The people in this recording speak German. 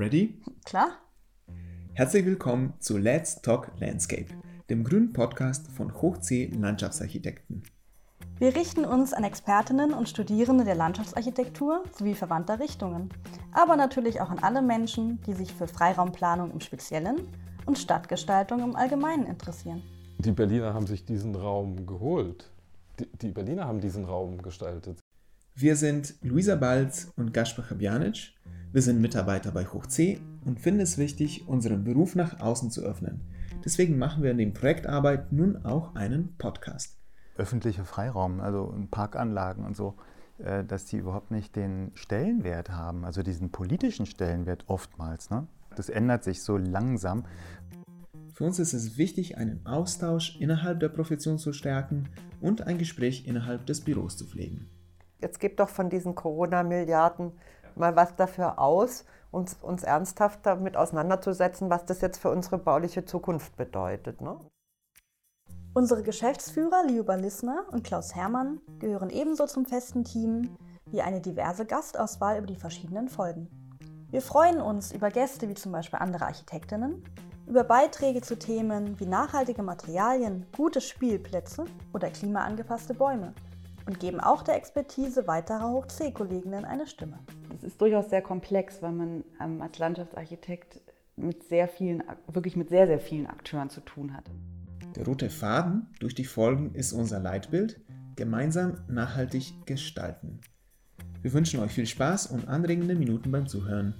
Ready? Klar. Herzlich willkommen zu Let's Talk Landscape, dem grünen Podcast von Hochsee Landschaftsarchitekten. Wir richten uns an Expertinnen und Studierende der Landschaftsarchitektur sowie verwandter Richtungen, aber natürlich auch an alle Menschen, die sich für Freiraumplanung im Speziellen und Stadtgestaltung im Allgemeinen interessieren. Die Berliner haben sich diesen Raum geholt. Die, die Berliner haben diesen Raum gestaltet. Wir sind Luisa Balz und Gaspar Chabianic. Wir sind Mitarbeiter bei Hoch C und finden es wichtig, unseren Beruf nach außen zu öffnen. Deswegen machen wir in dem Projektarbeit nun auch einen Podcast öffentlicher Freiraum, also Parkanlagen und so, äh, dass die überhaupt nicht den Stellenwert haben, also diesen politischen Stellenwert oftmals. Ne? Das ändert sich so langsam. Für uns ist es wichtig, einen Austausch innerhalb der Profession zu stärken und ein Gespräch innerhalb des Büros zu pflegen. Jetzt gebt doch von diesen Corona-Milliarden mal was dafür aus, uns, uns ernsthaft damit auseinanderzusetzen, was das jetzt für unsere bauliche Zukunft bedeutet. Ne? Unsere Geschäftsführer Liuba Lissner und Klaus Hermann gehören ebenso zum festen Team wie eine diverse Gastauswahl über die verschiedenen Folgen. Wir freuen uns über Gäste wie zum Beispiel andere Architektinnen, über Beiträge zu Themen wie nachhaltige Materialien, gute Spielplätze oder klimaangepasste Bäume und geben auch der Expertise weiterer Hoch-C-Kolleginnen eine Stimme. Es ist durchaus sehr komplex, weil man ähm, als Landschaftsarchitekt mit sehr vielen, wirklich mit sehr, sehr vielen Akteuren zu tun hat. Der rote Faden durch die Folgen ist unser Leitbild, gemeinsam nachhaltig gestalten. Wir wünschen euch viel Spaß und anregende Minuten beim Zuhören.